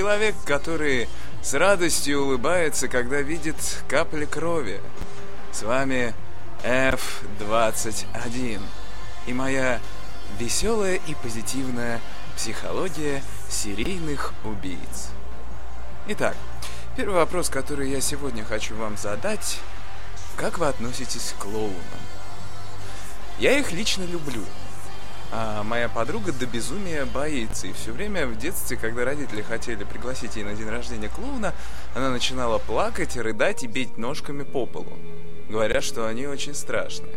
человек, который с радостью улыбается, когда видит капли крови. С вами F21 и моя веселая и позитивная психология серийных убийц. Итак, первый вопрос, который я сегодня хочу вам задать. Как вы относитесь к клоунам? Я их лично люблю. А моя подруга до безумия боится. И все время в детстве, когда родители хотели пригласить ей на день рождения клоуна, она начинала плакать, рыдать и бить ножками по полу. Говорят, что они очень страшные.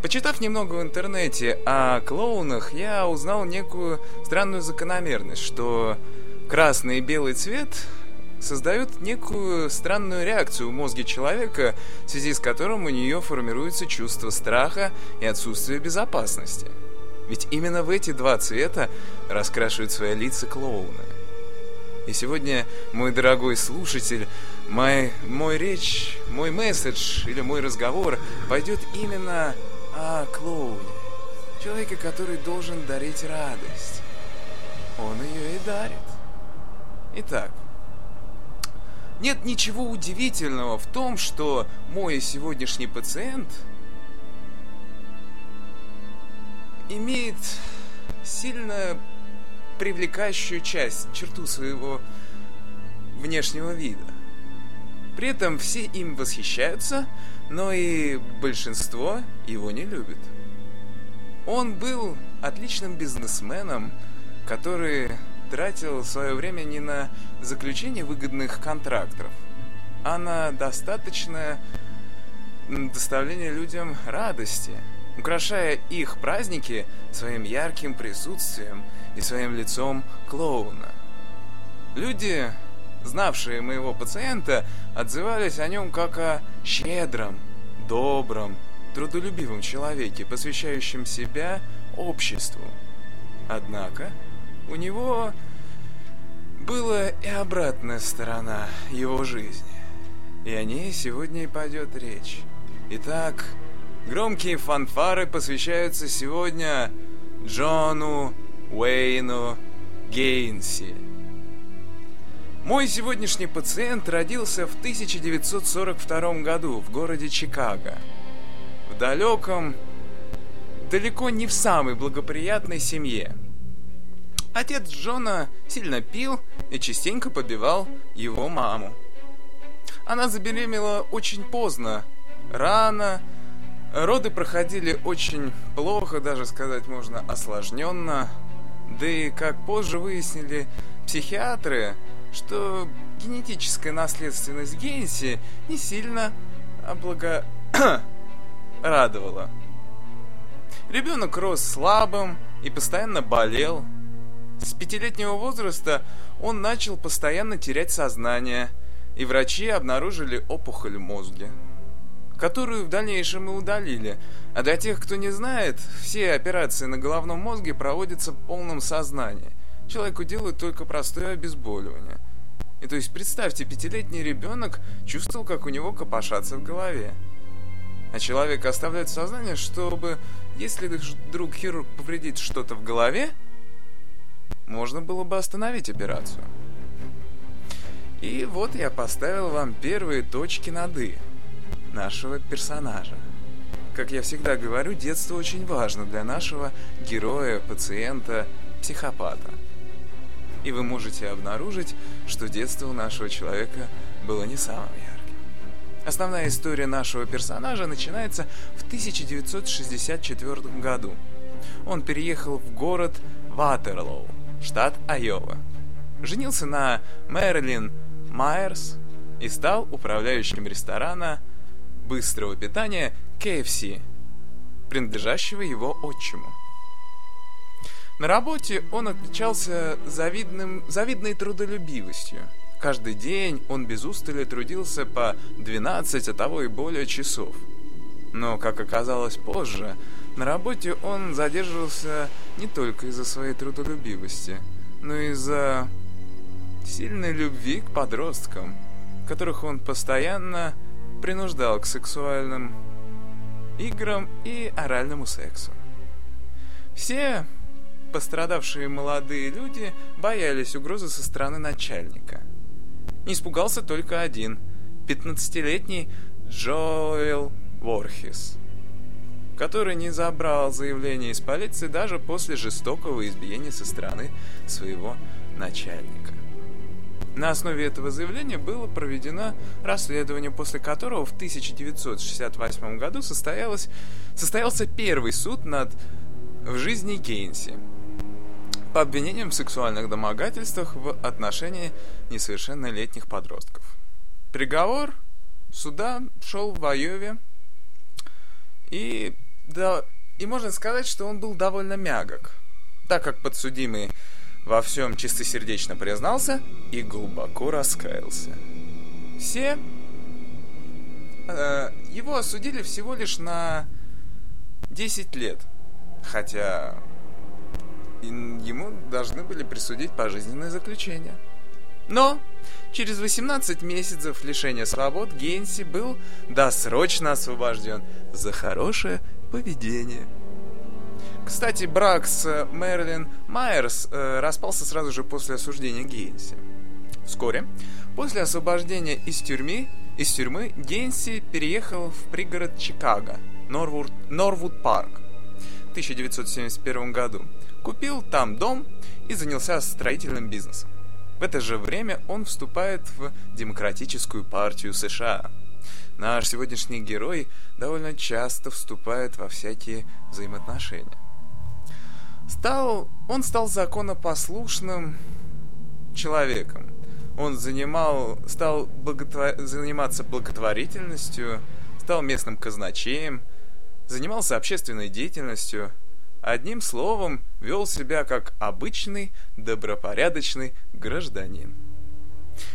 Почитав немного в интернете о клоунах, я узнал некую странную закономерность, что красный и белый цвет создают некую странную реакцию в мозге человека, в связи с которым у нее формируется чувство страха и отсутствие безопасности. Ведь именно в эти два цвета раскрашивают свои лица клоуны. И сегодня, мой дорогой слушатель, мой, мой речь, мой месседж или мой разговор пойдет именно о клоуне. Человеке, который должен дарить радость. Он ее и дарит. Итак, нет ничего удивительного в том, что мой сегодняшний пациент имеет сильно привлекающую часть, черту своего внешнего вида. При этом все им восхищаются, но и большинство его не любит. Он был отличным бизнесменом, который тратил свое время не на заключение выгодных контрактов, а на достаточное доставление людям радости, украшая их праздники своим ярким присутствием и своим лицом клоуна. Люди, знавшие моего пациента, отзывались о нем как о щедром, добром, трудолюбивом человеке, посвящающем себя обществу. Однако у него была и обратная сторона его жизни. И о ней сегодня и пойдет речь. Итак, громкие фанфары посвящаются сегодня Джону Уэйну Гейнси. Мой сегодняшний пациент родился в 1942 году в городе Чикаго. В далеком, далеко не в самой благоприятной семье – Отец Джона сильно пил и частенько побивал его маму. Она забеременела очень поздно, рано. Роды проходили очень плохо, даже сказать можно осложненно. Да и, как позже выяснили психиатры, что генетическая наследственность Генси не сильно облага... радовала. Ребенок рос слабым и постоянно болел – с пятилетнего возраста он начал постоянно терять сознание, и врачи обнаружили опухоль в мозге, которую в дальнейшем и удалили. А для тех, кто не знает, все операции на головном мозге проводятся в полном сознании. Человеку делают только простое обезболивание. И то есть представьте, пятилетний ребенок чувствовал, как у него копошатся в голове. А человек оставляет сознание, чтобы, если вдруг хирург повредит что-то в голове, можно было бы остановить операцию. И вот я поставил вам первые точки над «и» нашего персонажа. Как я всегда говорю, детство очень важно для нашего героя, пациента, психопата. И вы можете обнаружить, что детство у нашего человека было не самым ярким. Основная история нашего персонажа начинается в 1964 году. Он переехал в город Ватерлоу, штат Айова. Женился на Мэрилин Майерс и стал управляющим ресторана быстрого питания KFC, принадлежащего его отчиму. На работе он отличался завидным, завидной трудолюбивостью. Каждый день он без устали трудился по 12, а того и более часов. Но, как оказалось позже, на работе он задерживался не только из-за своей трудолюбивости, но и из-за сильной любви к подросткам, которых он постоянно принуждал к сексуальным играм и оральному сексу. Все пострадавшие молодые люди боялись угрозы со стороны начальника. Не испугался только один – 15-летний Джоэл Ворхис, который не забрал заявление из полиции даже после жестокого избиения со стороны своего начальника. На основе этого заявления было проведено расследование, после которого в 1968 году состоялось, состоялся первый суд над в жизни Кейнси по обвинениям в сексуальных домогательствах в отношении несовершеннолетних подростков. Приговор суда шел в Айове, и, да, и можно сказать, что он был довольно мягок, так как подсудимый во всем чистосердечно признался и глубоко раскаялся. Все э, его осудили всего лишь на 10 лет, хотя ему должны были присудить пожизненное заключение. Но через 18 месяцев лишения свобод Генси был досрочно освобожден за хорошее поведение – кстати, брак с э, Мэрилин Майерс э, распался сразу же после осуждения Гейнси. Вскоре, после освобождения из тюрьмы, из тюрьмы Гейнси переехал в пригород Чикаго, Норвуд, Норвуд Парк, в 1971 году. Купил там дом и занялся строительным бизнесом. В это же время он вступает в Демократическую партию США. Наш сегодняшний герой довольно часто вступает во всякие взаимоотношения. Стал, он стал законопослушным человеком. Он занимал, стал благотвор... заниматься благотворительностью, стал местным казначеем, занимался общественной деятельностью, одним словом, вел себя как обычный, добропорядочный гражданин.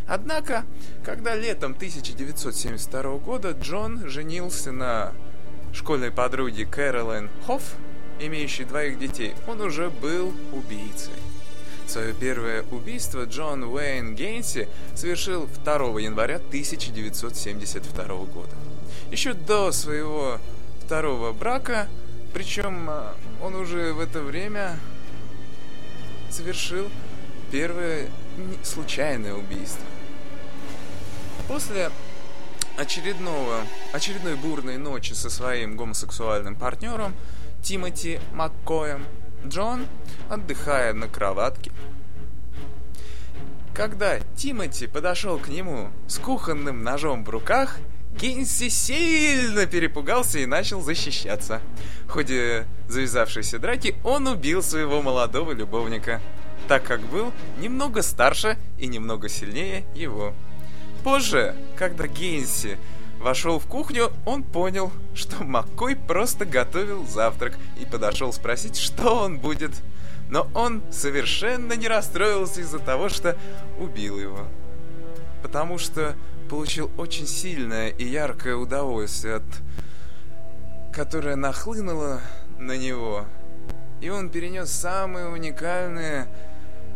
Однако, когда летом 1972 года Джон женился на школьной подруге Кэролайн Хофф, имеющий двоих детей, он уже был убийцей. Свое первое убийство Джон Уэйн Гейнси совершил 2 января 1972 года. Еще до своего второго брака, причем а, он уже в это время совершил первое случайное убийство. После очередного, очередной бурной ночи со своим гомосексуальным партнером Тимоти Маккоем, Джон, отдыхая на кроватке. Когда Тимоти подошел к нему с кухонным ножом в руках, Генси сильно перепугался и начал защищаться. В ходе завязавшейся драки он убил своего молодого любовника, так как был немного старше и немного сильнее его. Позже, когда Генси вошел в кухню, он понял, что Маккой просто готовил завтрак и подошел спросить, что он будет. Но он совершенно не расстроился из-за того, что убил его. Потому что получил очень сильное и яркое удовольствие, от... которое нахлынуло на него. И он перенес самые уникальные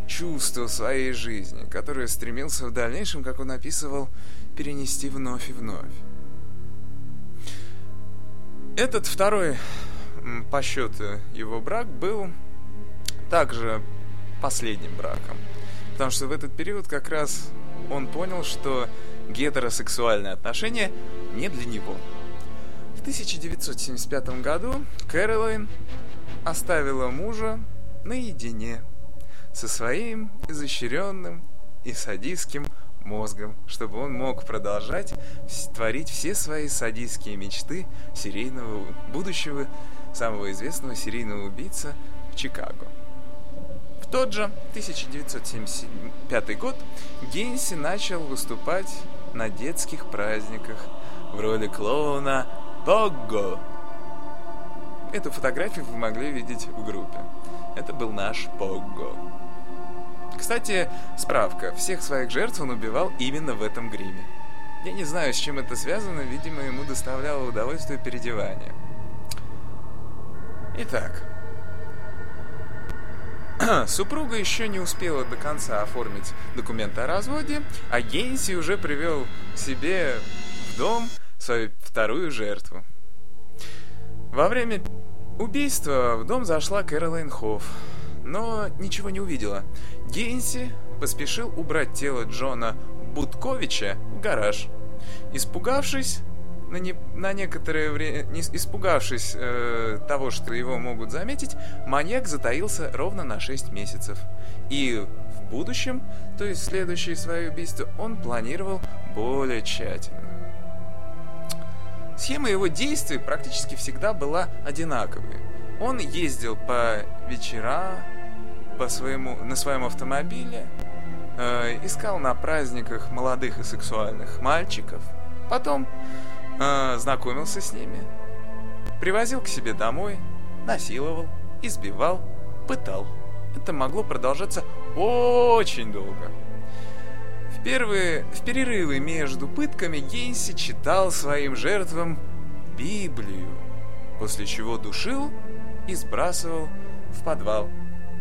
чувства своей жизни, которые стремился в дальнейшем, как он описывал, перенести вновь и вновь. Этот второй по счету его брак был также последним браком. Потому что в этот период как раз он понял, что гетеросексуальные отношения не для него. В 1975 году Кэролайн оставила мужа наедине со своим изощренным и садистским мозгом, чтобы он мог продолжать творить все свои садистские мечты серийного будущего самого известного серийного убийца в Чикаго. В тот же 1975 год Гейнси начал выступать на детских праздниках в роли клоуна Погго. Эту фотографию вы могли видеть в группе. Это был наш Погго. Кстати, справка. Всех своих жертв он убивал именно в этом гриме. Я не знаю, с чем это связано, видимо, ему доставляло удовольствие переодевание. Итак, супруга еще не успела до конца оформить документы о разводе, а Гейнси уже привел себе в дом свою вторую жертву. Во время убийства в дом зашла Кэролайн Хофф, но ничего не увидела. Гейнси поспешил убрать тело Джона Будковича в гараж. Испугавшись, на, не, на некоторое время, не испугавшись э, того, что его могут заметить, маньяк затаился ровно на 6 месяцев. И в будущем, то есть следующее свое убийство, он планировал более тщательно. Схема его действий практически всегда была одинаковой. Он ездил по вечерам, по своему, на своем автомобиле, э, искал на праздниках молодых и сексуальных мальчиков, потом э, знакомился с ними, привозил к себе домой, насиловал, избивал, пытал. Это могло продолжаться очень долго. В, первые, в перерывы между пытками Гейнси читал своим жертвам Библию, после чего душил и сбрасывал в подвал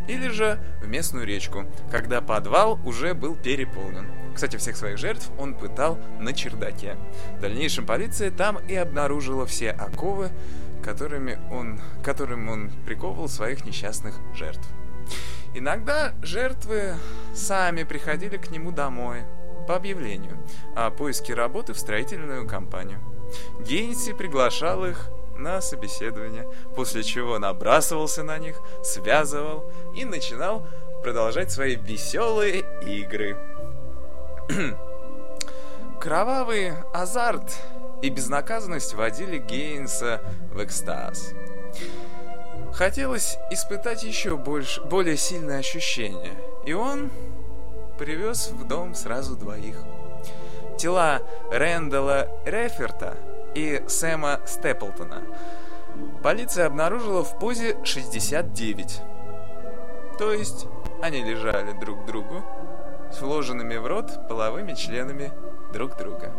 или же в местную речку, когда подвал уже был переполнен. Кстати, всех своих жертв он пытал на чердаке. В дальнейшем полиция там и обнаружила все оковы, которыми он, которым он приковывал своих несчастных жертв. Иногда жертвы сами приходили к нему домой по объявлению о поиске работы в строительную компанию. Гейнси приглашал их на собеседование, после чего набрасывался на них, связывал и начинал продолжать свои веселые игры. Кровавый азарт и безнаказанность вводили Гейнса в экстаз. Хотелось испытать еще больше, более сильное ощущение, и он привез в дом сразу двоих. Тела Рэндала Реферта и Сэма Степлтона полиция обнаружила в позе 69. То есть они лежали друг к другу, с вложенными в рот половыми членами друг друга.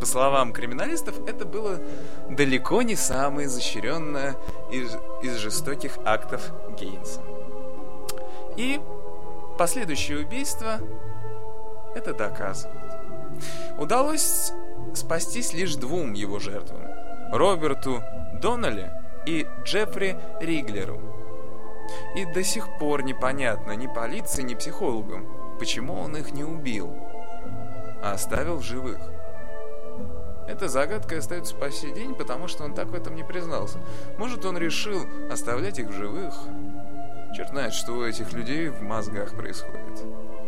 По словам криминалистов, это было далеко не самое изощренное из, из жестоких актов Гейнса. И последующее убийство это доказывает. Удалось спастись лишь двум его жертвам – Роберту Доннелли и Джеффри Риглеру. И до сих пор непонятно ни полиции, ни психологам, почему он их не убил, а оставил в живых. Эта загадка остается по сей день, потому что он так в этом не признался. Может, он решил оставлять их в живых? Черт знает, что у этих людей в мозгах происходит.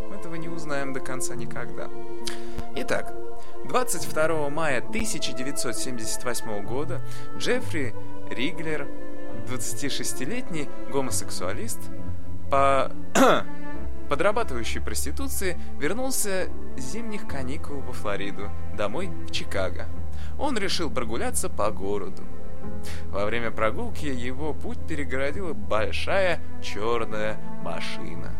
Мы этого не узнаем до конца никогда. Итак, 22 мая 1978 года Джеффри Риглер, 26-летний гомосексуалист, по подрабатывающий проституцией, вернулся с зимних каникул во Флориду, домой в Чикаго. Он решил прогуляться по городу. Во время прогулки его путь перегородила большая черная машина,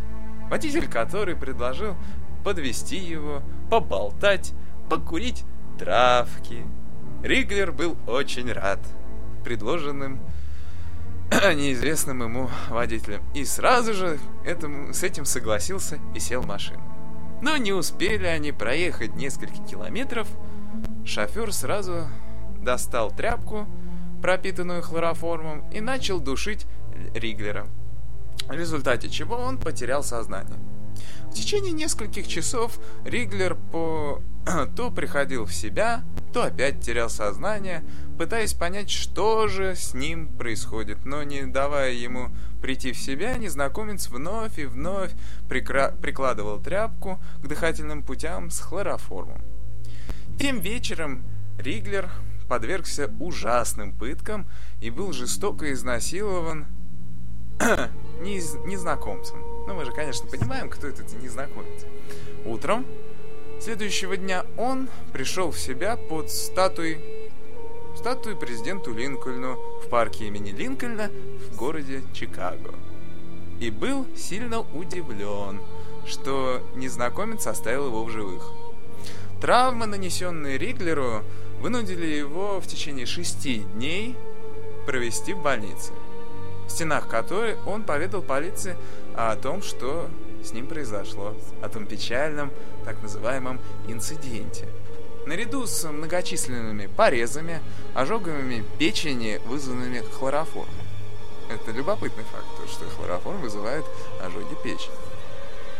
водитель которой предложил подвести его, поболтать, покурить травки. Риглер был очень рад предложенным неизвестным ему водителем и сразу же этому, с этим согласился и сел в машину. Но не успели они проехать несколько километров, шофер сразу достал тряпку, пропитанную хлороформом, и начал душить Риглера, в результате чего он потерял сознание. В течение нескольких часов Риглер по то приходил в себя, то опять терял сознание, пытаясь понять, что же с ним происходит, но не давая ему прийти в себя, незнакомец вновь и вновь прикра- прикладывал тряпку к дыхательным путям с хлороформом. Тем вечером Риглер подвергся ужасным пыткам и был жестоко изнасилован неиз... незнакомцем. Ну, мы же, конечно, понимаем, кто этот незнакомец. Утром Следующего дня он пришел в себя под статуей статуей президенту Линкольну в парке имени Линкольна в городе Чикаго. И был сильно удивлен, что незнакомец оставил его в живых. Травмы, нанесенные Риглеру, вынудили его в течение шести дней провести в больнице, в стенах которой он поведал полиции о том, что с ним произошло, о том печальном, так называемом инциденте. наряду с многочисленными порезами, ожогами печени, вызванными хлороформом. Это любопытный факт, что хлороформ вызывает ожоги печени.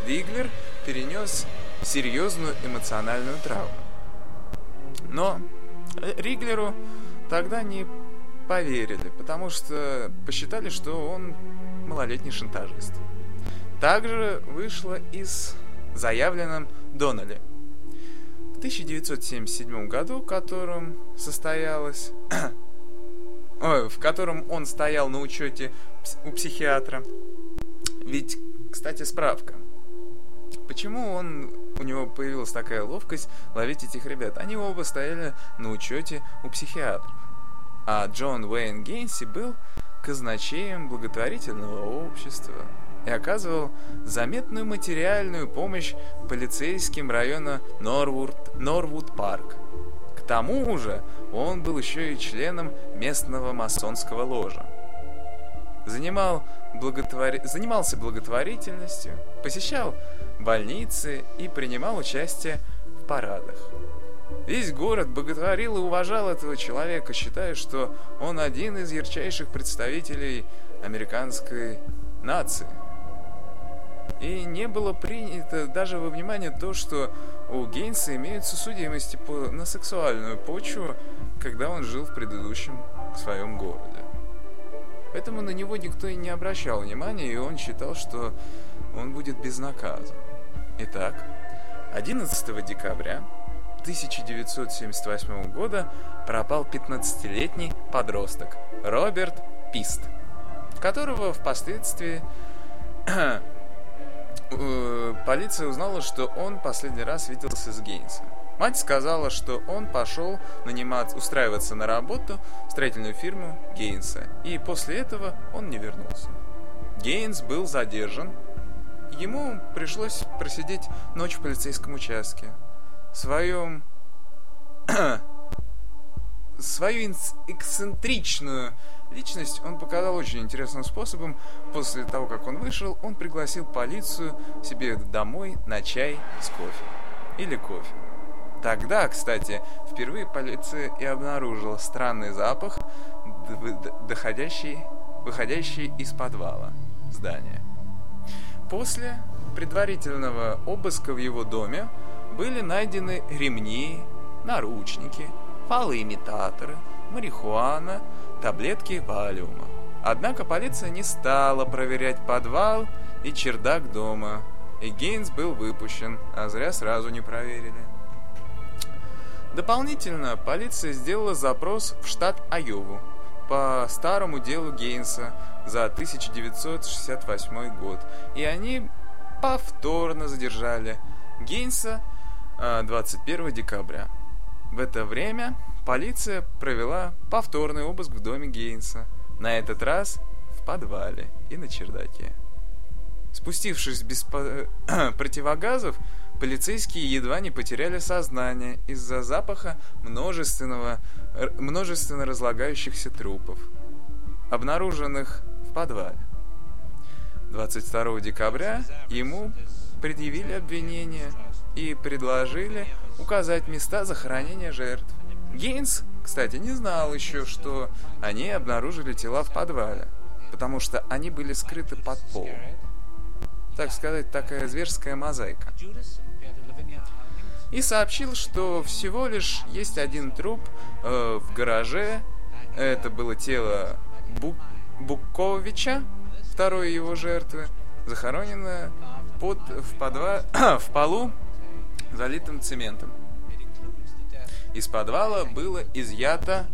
Диглер перенес серьезную эмоциональную травму. Но Риглеру тогда не поверили, потому что посчитали, что он малолетний шантажист. Также вышло из заявленном Доннелли. В 1977 году, в котором состоялось, в котором он стоял на учете у психиатра. Ведь, кстати, справка. Почему он у него появилась такая ловкость ловить этих ребят? Они оба стояли на учете у психиатров. А Джон Уэйн Гейнси был казначеем благотворительного общества и оказывал заметную материальную помощь полицейским района Норвуд, Норвуд Парк. К тому же он был еще и членом местного масонского ложа. Занимал благотвори... Занимался благотворительностью, посещал больницы и принимал участие в парадах. Весь город боготворил и уважал этого человека, считая, что он один из ярчайших представителей американской нации. И не было принято даже во внимание то, что у Гейнса имеются судимости по, на сексуальную почву, когда он жил в предыдущем своем городе. Поэтому на него никто и не обращал внимания, и он считал, что он будет безнаказан. Итак, 11 декабря 1978 года пропал 15-летний подросток Роберт Пист, которого впоследствии полиция узнала, что он последний раз виделся с Гейнсом. Мать сказала, что он пошел наниматься, устраиваться на работу в строительную фирму Гейнса, и после этого он не вернулся. Гейнс был задержан. Ему пришлось просидеть ночь в полицейском участке. В своем... свою эксцентричную личность он показал очень интересным способом. После того, как он вышел, он пригласил полицию себе домой на чай с кофе. Или кофе. Тогда, кстати, впервые полиция и обнаружила странный запах, доходящий, выходящий из подвала здания. После предварительного обыска в его доме были найдены ремни, наручники, фалоимитаторы, марихуана, таблетки валиума. Однако полиция не стала проверять подвал и чердак дома, и Гейнс был выпущен, а зря сразу не проверили. Дополнительно полиция сделала запрос в штат Айову по старому делу Гейнса за 1968 год, и они повторно задержали Гейнса 21 декабря. В это время полиция провела повторный обыск в доме Гейнса, на этот раз в подвале и на чердаке. Спустившись без противогазов, Полицейские едва не потеряли сознание из-за запаха множественного, множественно разлагающихся трупов, обнаруженных в подвале. 22 декабря ему предъявили обвинение и предложили указать места захоронения жертв. Гейнс, кстати, не знал еще, что они обнаружили тела в подвале, потому что они были скрыты под полом. Так сказать, такая зверская мозаика и сообщил, что всего лишь есть один труп э, в гараже. Это было тело Бу Буковича, второй его жертвы, захороненное под, в, подва... в полу, залитым цементом. Из подвала было изъято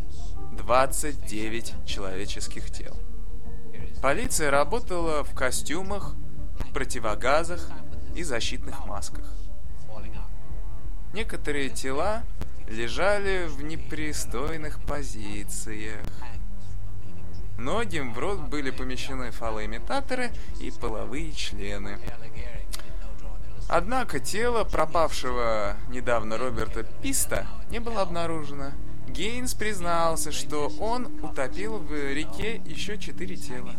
29 человеческих тел. Полиция работала в костюмах, противогазах и защитных масках. Некоторые тела лежали в непристойных позициях. Многим в рот были помещены фалоимитаторы и половые члены. Однако тело пропавшего недавно Роберта Писта не было обнаружено. Гейнс признался, что он утопил в реке еще четыре тела.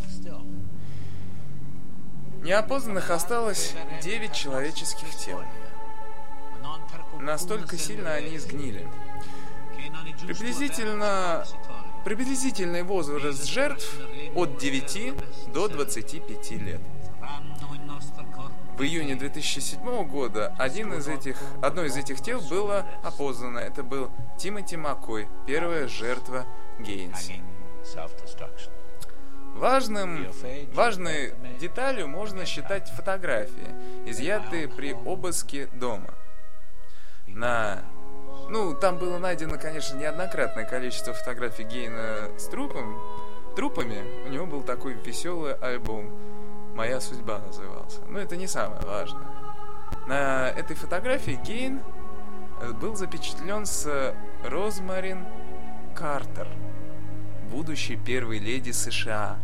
Неопознанных осталось девять человеческих тел. настолько сильно они сгнили. Приблизительно приблизительный возраст жертв от 9 до 25 лет. В июне 2007 года один из этих, одно из этих тел было опознано. Это был Тимоти Маккой, первая жертва Гейнса. Важным, важной деталью можно считать фотографии, изъятые при обыске дома. На ну, там было найдено, конечно, неоднократное количество фотографий Гейна с трупом, трупами. У него был такой веселый альбом «Моя судьба» назывался. Но это не самое важное. На этой фотографии Гейн э, был запечатлен с Розмарин Картер, будущей первой леди США.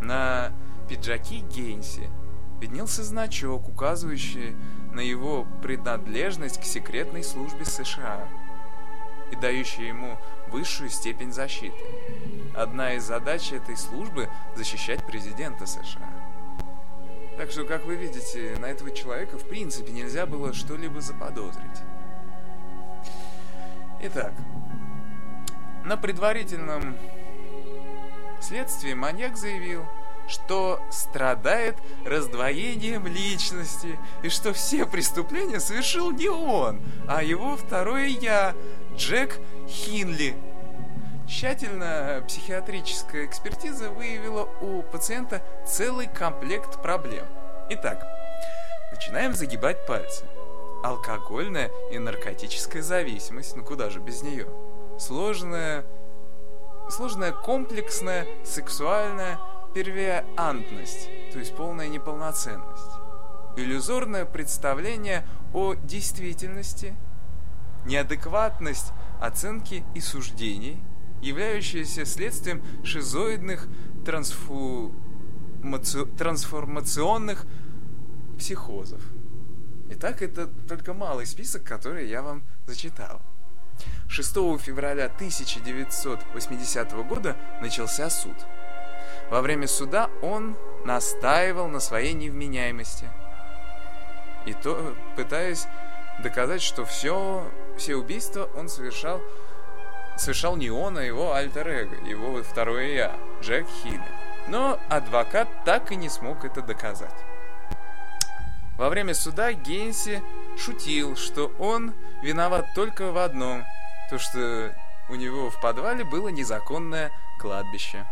На пиджаке Гейнси виднелся значок, указывающий на его принадлежность к секретной службе США и дающий ему высшую степень защиты. Одна из задач этой службы – защищать президента США. Так что, как вы видите, на этого человека в принципе нельзя было что-либо заподозрить. Итак, на предварительном следствии маньяк заявил – что страдает раздвоением личности, и что все преступления совершил не он, а его второе «я», Джек Хинли. Тщательно психиатрическая экспертиза выявила у пациента целый комплект проблем. Итак, начинаем загибать пальцы. Алкогольная и наркотическая зависимость, ну куда же без нее? Сложная, сложная комплексная сексуальная первиантность, то есть полная неполноценность, иллюзорное представление о действительности, неадекватность оценки и суждений, являющиеся следствием шизоидных трансфу... трансформационных психозов. Итак, это только малый список, который я вам зачитал. 6 февраля 1980 года начался суд – во время суда он настаивал на своей невменяемости. И то, пытаясь доказать, что все, все убийства он совершал, совершал не он, а его альтер-эго, его второе я, Джек Хилли. Но адвокат так и не смог это доказать. Во время суда Гейнси шутил, что он виноват только в одном, то что у него в подвале было незаконное кладбище.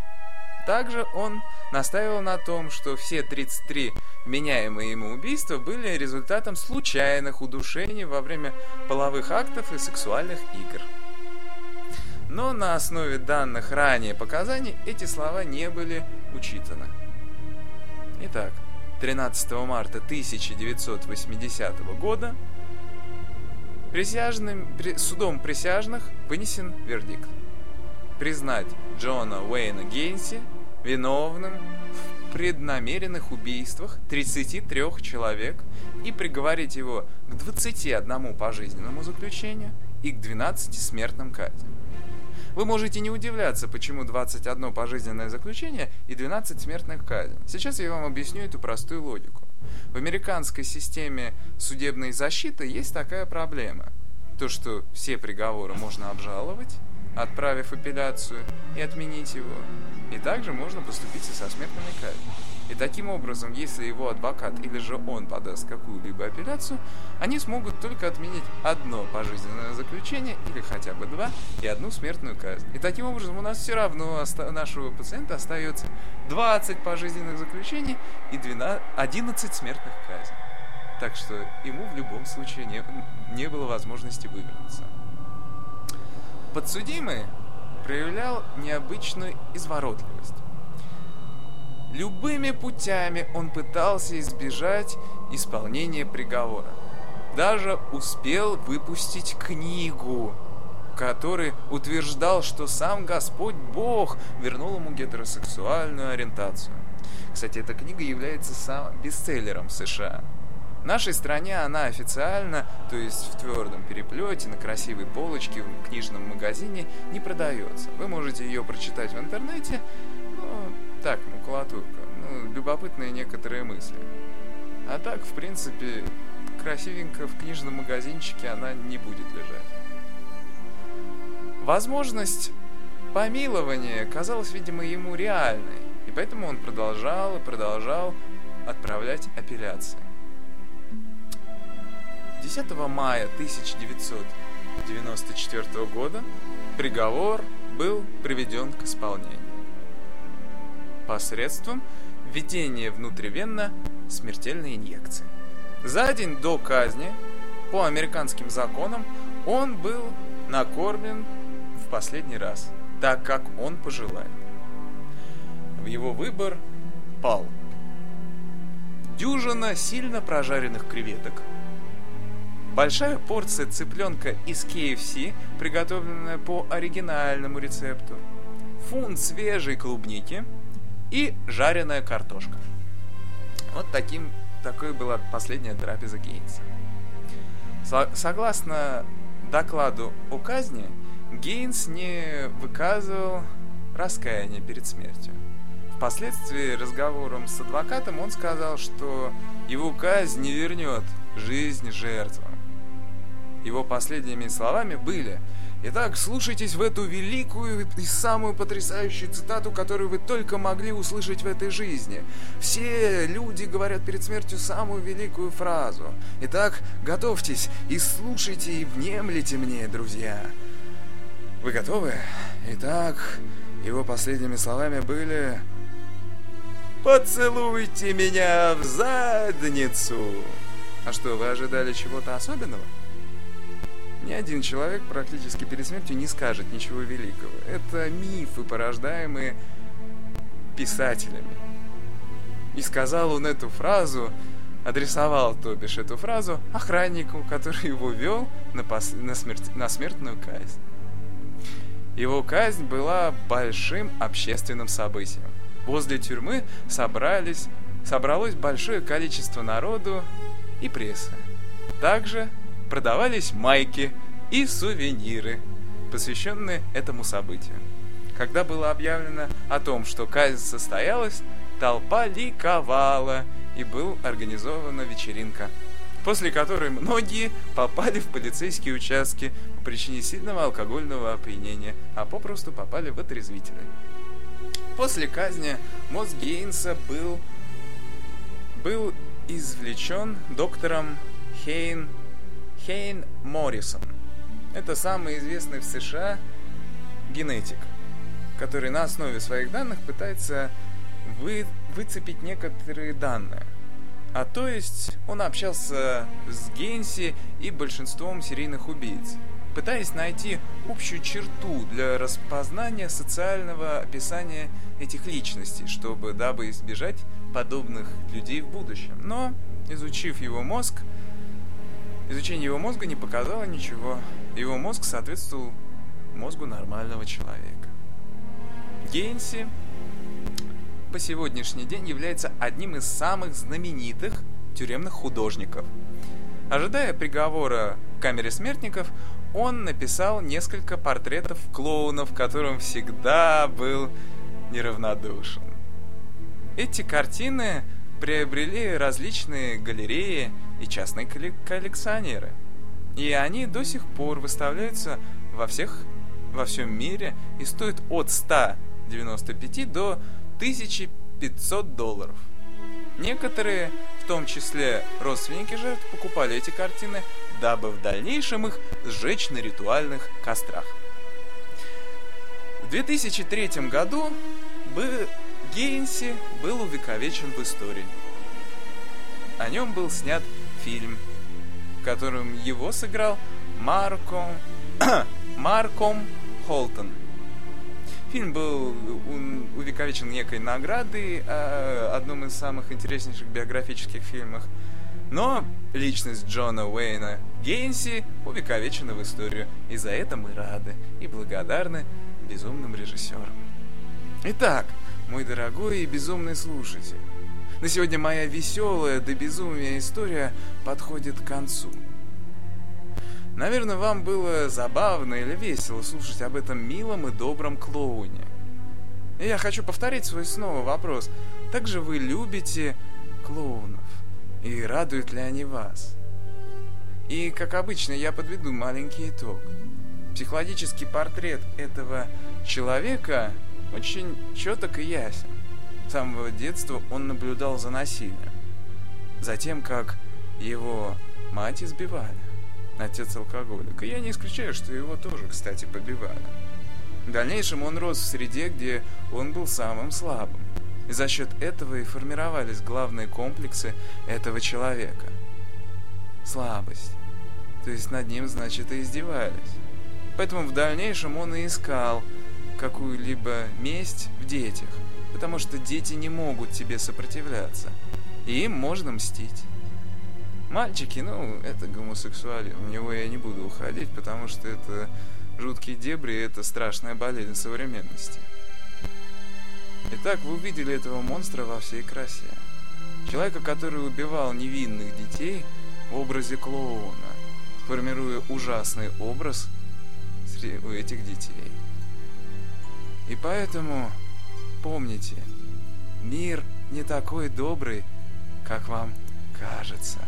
Также он настаивал на том, что все 33 меняемые ему убийства были результатом случайных удушений во время половых актов и сексуальных игр. Но на основе данных ранее показаний эти слова не были учитаны. Итак, 13 марта 1980 года присяжным, судом присяжных вынесен вердикт признать Джона Уэйна Гейнси виновным в преднамеренных убийствах 33 человек и приговорить его к 21 пожизненному заключению и к 12 смертным казням. Вы можете не удивляться, почему 21 пожизненное заключение и 12 смертных казней. Сейчас я вам объясню эту простую логику. В американской системе судебной защиты есть такая проблема. То, что все приговоры можно обжаловать, отправив апелляцию, и отменить его. И также можно поступить и со смертными казнями. И таким образом, если его адвокат или же он подаст какую-либо апелляцию, они смогут только отменить одно пожизненное заключение или хотя бы два и одну смертную казнь. И таким образом у нас все равно нашего пациента остается 20 пожизненных заключений и 12, 11 смертных казней. Так что ему в любом случае не, не было возможности вывернуться. Подсудимый проявлял необычную изворотливость. Любыми путями он пытался избежать исполнения приговора. Даже успел выпустить книгу, который утверждал, что сам Господь Бог вернул ему гетеросексуальную ориентацию. Кстати, эта книга является сам бестселлером в США. В нашей стране она официально, то есть в твердом переплете, на красивой полочке в книжном магазине, не продается. Вы можете ее прочитать в интернете, ну, так, макулатурка, ну, любопытные некоторые мысли. А так, в принципе, красивенько в книжном магазинчике она не будет лежать. Возможность помилования казалась, видимо, ему реальной, и поэтому он продолжал и продолжал отправлять апелляции. 10 мая 1994 года приговор был приведен к исполнению посредством введения внутривенно смертельной инъекции. За день до казни, по американским законам, он был накормлен в последний раз, так как он пожелает. В его выбор пал дюжина сильно прожаренных креветок, большая порция цыпленка из KFC, приготовленная по оригинальному рецепту, фунт свежей клубники и жареная картошка. Вот таким, такой была последняя трапеза Гейнса. Со- согласно докладу о казни, Гейнс не выказывал раскаяния перед смертью. Впоследствии разговором с адвокатом он сказал, что его казнь не вернет жизнь жертвам. Его последними словами были «Итак, слушайтесь в эту великую и самую потрясающую цитату, которую вы только могли услышать в этой жизни. Все люди говорят перед смертью самую великую фразу. Итак, готовьтесь и слушайте и внемлите мне, друзья». Вы готовы? Итак, его последними словами были «Поцелуйте меня в задницу!» А что, вы ожидали чего-то особенного? Ни один человек практически перед смертью не скажет ничего великого. Это мифы, порождаемые писателями. И сказал он эту фразу, адресовал, то бишь, эту фразу охраннику, который его вел на, пос... на, смерть... на смертную казнь. Его казнь была большим общественным событием возле тюрьмы собрались, собралось большое количество народу и прессы. Также продавались майки и сувениры, посвященные этому событию. Когда было объявлено о том, что казнь состоялась, толпа ликовала и был организована вечеринка, после которой многие попали в полицейские участки по причине сильного алкогольного опьянения, а попросту попали в отрезвители. После казни мозг Гейнса был, был извлечен доктором Хейн, Хейн Моррисон. Это самый известный в США генетик, который на основе своих данных пытается вы, выцепить некоторые данные. А то есть он общался с Гейнси и большинством серийных убийц – пытаясь найти общую черту для распознания социального описания этих личностей, чтобы дабы избежать подобных людей в будущем. Но, изучив его мозг, изучение его мозга не показало ничего. Его мозг соответствовал мозгу нормального человека. Гейнси по сегодняшний день является одним из самых знаменитых тюремных художников. Ожидая приговора в камере смертников, он написал несколько портретов клоунов, которым всегда был неравнодушен. Эти картины приобрели различные галереи и частные коллекционеры. И они до сих пор выставляются во всех во всем мире и стоят от 195 до 1500 долларов. Некоторые, в том числе родственники жертв, покупали эти картины дабы в дальнейшем их сжечь на ритуальных кострах. В 2003 году Гейнси был увековечен в истории. О нем был снят фильм, в котором его сыграл Марком, Марком Холтон. Фильм был увековечен некой наградой, а, одном из самых интереснейших биографических фильмов – но личность Джона Уэйна Гейнси увековечена в историю, и за это мы рады и благодарны безумным режиссерам. Итак, мой дорогой и безумный слушатель, на сегодня моя веселая до безумия история подходит к концу. Наверное, вам было забавно или весело слушать об этом милом и добром клоуне. И я хочу повторить свой снова вопрос. Также вы любите клоунов? И радуют ли они вас? И, как обычно, я подведу маленький итог. Психологический портрет этого человека очень четок и ясен. С самого детства он наблюдал за насилием. Затем, как его мать избивали. Отец алкоголик. И я не исключаю, что его тоже, кстати, побивали. В дальнейшем он рос в среде, где он был самым слабым. И за счет этого и формировались главные комплексы этого человека. Слабость. То есть над ним, значит, и издевались. Поэтому в дальнейшем он и искал какую-либо месть в детях, потому что дети не могут тебе сопротивляться, и им можно мстить. Мальчики, ну, это гомосексуализм, в него я не буду уходить, потому что это жуткие дебри, и это страшная болезнь современности. Итак, вы увидели этого монстра во всей красе. Человека, который убивал невинных детей в образе клоуна, формируя ужасный образ у этих детей. И поэтому помните, мир не такой добрый, как вам кажется.